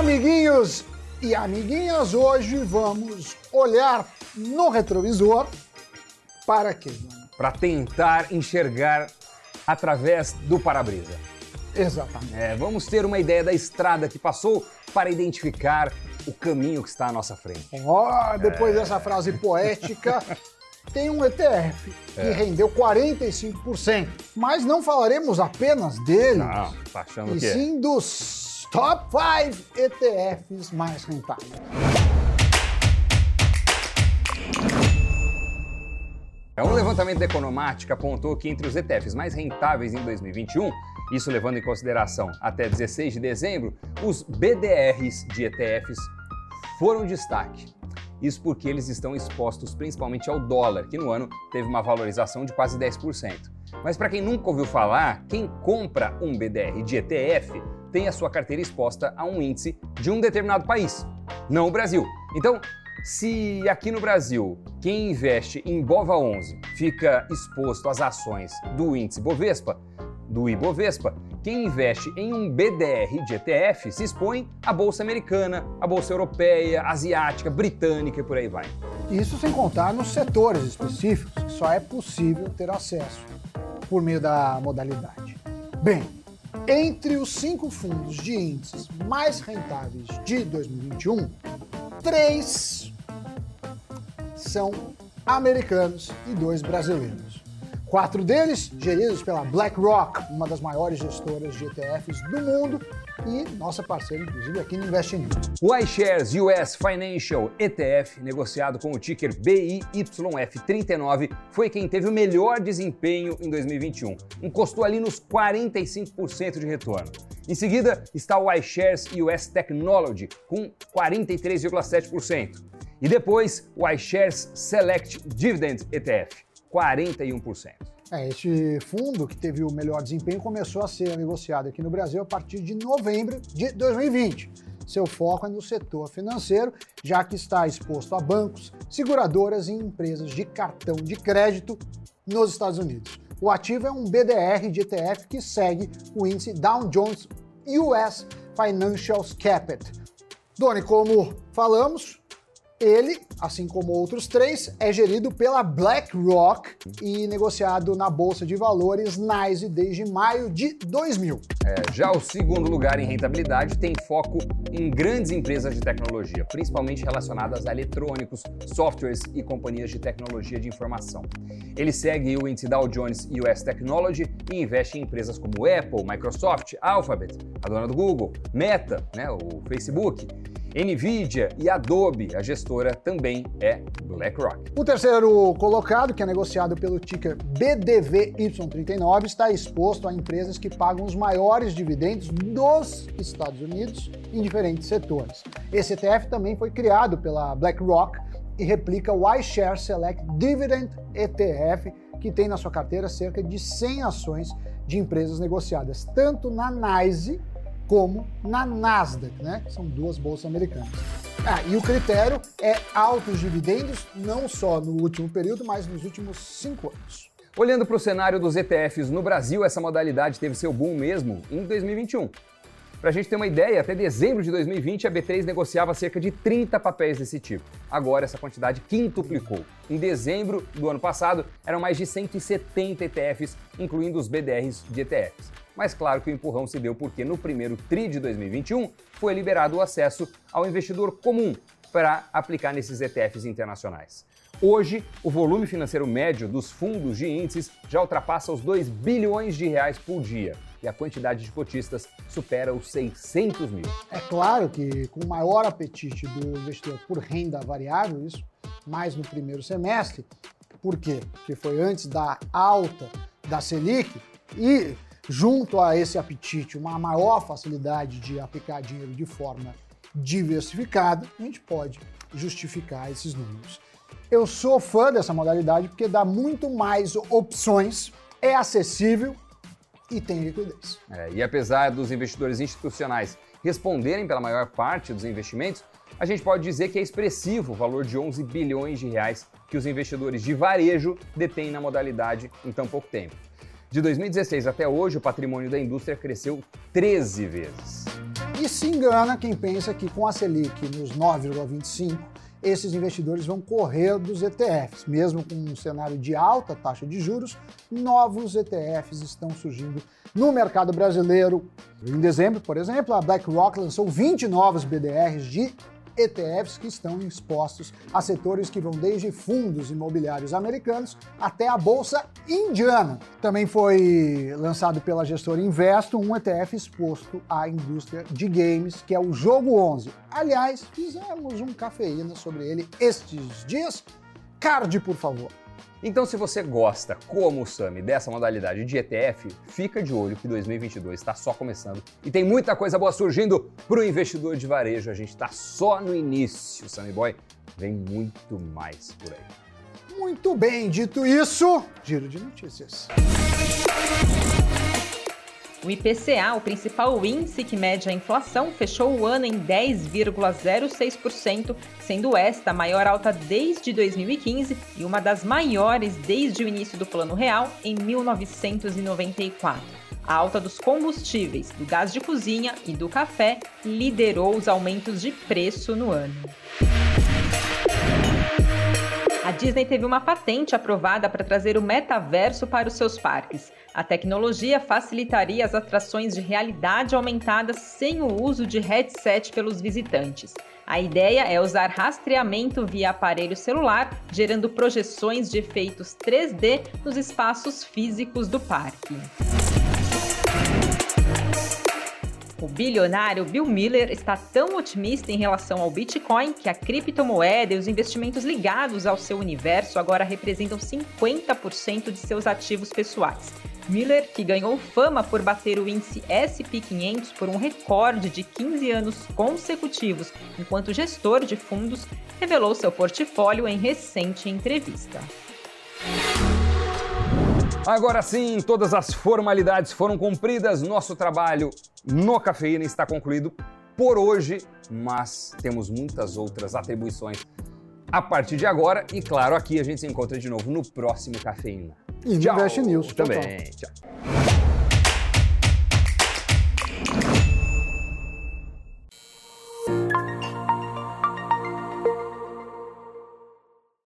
Amiguinhos e amiguinhas, hoje vamos olhar no retrovisor para quê? Para tentar enxergar através do para-brisa. Exatamente. É, vamos ter uma ideia da estrada que passou para identificar o caminho que está à nossa frente. Ó, depois dessa frase poética, tem um ETF que rendeu 45%. Mas não falaremos apenas dele, Não, tá achando e que é? sim dos top 5 ETFs mais rentáveis. É, Um levantamento da Economática apontou que entre os ETFs mais rentáveis em 2021, isso levando em consideração até 16 de dezembro, os BDRs de ETFs foram destaque. Isso porque eles estão expostos principalmente ao dólar, que no ano teve uma valorização de quase 10%. Mas para quem nunca ouviu falar, quem compra um BDR de ETF tem a sua carteira exposta a um índice de um determinado país, não o Brasil. Então, se aqui no Brasil quem investe em Bova 11 fica exposto às ações do índice Bovespa, do Ibovespa, quem investe em um BDR de ETF se expõe à bolsa americana, à bolsa europeia, asiática, britânica e por aí vai. Isso sem contar nos setores específicos, que só é possível ter acesso por meio da modalidade. Bem, entre os cinco fundos de índices mais rentáveis de 2021, três são americanos e dois brasileiros. Quatro deles geridos pela BlackRock, uma das maiores gestoras de ETFs do mundo e nossa parceira, inclusive, aqui no Invest News. O iShares US Financial ETF, negociado com o ticker BIYF39, foi quem teve o melhor desempenho em 2021. Encostou ali nos 45% de retorno. Em seguida está o iShares US Technology, com 43,7%. E depois o iShares Select Dividend ETF, 41%. É, este fundo, que teve o melhor desempenho, começou a ser negociado aqui no Brasil a partir de novembro de 2020. Seu foco é no setor financeiro, já que está exposto a bancos, seguradoras e empresas de cartão de crédito nos Estados Unidos. O ativo é um BDR de ETF que segue o índice Dow Jones US Financials Capit. Doni, como falamos, ele, assim como outros três, é gerido pela BlackRock e negociado na Bolsa de Valores NYSE desde maio de 2000. É, já o segundo lugar em rentabilidade tem foco em grandes empresas de tecnologia, principalmente relacionadas a eletrônicos, softwares e companhias de tecnologia de informação. Ele segue o índice Dow Jones US Technology e investe em empresas como Apple, Microsoft, Alphabet, a dona do Google, Meta, né, o Facebook, Nvidia e Adobe, a gestora também é BlackRock. O terceiro colocado, que é negociado pelo ticker BDVY39, está exposto a empresas que pagam os maiores dividendos dos Estados Unidos em diferentes setores. Esse ETF também foi criado pela BlackRock e replica o iShares Select Dividend ETF, que tem na sua carteira cerca de 100 ações de empresas negociadas tanto na NYSE como na Nasdaq, né? São duas bolsas americanas. Ah, e o critério é altos dividendos, não só no último período, mas nos últimos cinco anos. Olhando para o cenário dos ETFs no Brasil, essa modalidade teve seu boom mesmo em 2021. Para a gente ter uma ideia, até dezembro de 2020 a B3 negociava cerca de 30 papéis desse tipo. Agora essa quantidade quintuplicou. Em dezembro do ano passado eram mais de 170 ETFs, incluindo os BDRs de ETFs. Mas claro que o empurrão se deu porque no primeiro TRI de 2021 foi liberado o acesso ao investidor comum para aplicar nesses ETFs internacionais. Hoje, o volume financeiro médio dos fundos de índices já ultrapassa os 2 bilhões de reais por dia e a quantidade de cotistas supera os 600 mil. É claro que com maior apetite do investidor por renda variável, isso mais no primeiro semestre, por quê? Porque foi antes da alta da Selic e junto a esse apetite, uma maior facilidade de aplicar dinheiro de forma diversificada, a gente pode justificar esses números. Eu sou fã dessa modalidade porque dá muito mais opções, é acessível e tem liquidez. É, e apesar dos investidores institucionais responderem pela maior parte dos investimentos, a gente pode dizer que é expressivo o valor de 11 bilhões de reais que os investidores de varejo detêm na modalidade em tão pouco tempo. De 2016 até hoje, o patrimônio da indústria cresceu 13 vezes. E se engana quem pensa que com a Selic nos 9,25, esses investidores vão correr dos ETFs. Mesmo com um cenário de alta taxa de juros, novos ETFs estão surgindo no mercado brasileiro. Em dezembro, por exemplo, a BlackRock lançou 20 novos BDRs de ETFs que estão expostos a setores que vão desde fundos imobiliários americanos até a bolsa indiana. Também foi lançado pela gestora Investo um ETF exposto à indústria de games, que é o Jogo 11. Aliás, fizemos um cafeína sobre ele estes dias. Card, por favor. Então, se você gosta, como o Sami, dessa modalidade de ETF, fica de olho que 2022 está só começando e tem muita coisa boa surgindo para o investidor de varejo. A gente está só no início, Sami Boy. Vem muito mais por aí. Muito bem, dito isso, giro de notícias. O IPCA, o principal índice que mede a inflação, fechou o ano em 10,06%, sendo esta a maior alta desde 2015 e uma das maiores desde o início do Plano Real, em 1994. A alta dos combustíveis, do gás de cozinha e do café liderou os aumentos de preço no ano. A Disney teve uma patente aprovada para trazer o metaverso para os seus parques. A tecnologia facilitaria as atrações de realidade aumentada sem o uso de headset pelos visitantes. A ideia é usar rastreamento via aparelho celular, gerando projeções de efeitos 3D nos espaços físicos do parque. O bilionário Bill Miller está tão otimista em relação ao Bitcoin que a criptomoeda e os investimentos ligados ao seu universo agora representam 50% de seus ativos pessoais. Miller, que ganhou fama por bater o índice SP500 por um recorde de 15 anos consecutivos enquanto gestor de fundos, revelou seu portfólio em recente entrevista. Agora sim, todas as formalidades foram cumpridas, nosso trabalho no Cafeína está concluído por hoje, mas temos muitas outras atribuições a partir de agora e claro, aqui a gente se encontra de novo no próximo Cafeína. E no Invest News. Também. Tchau.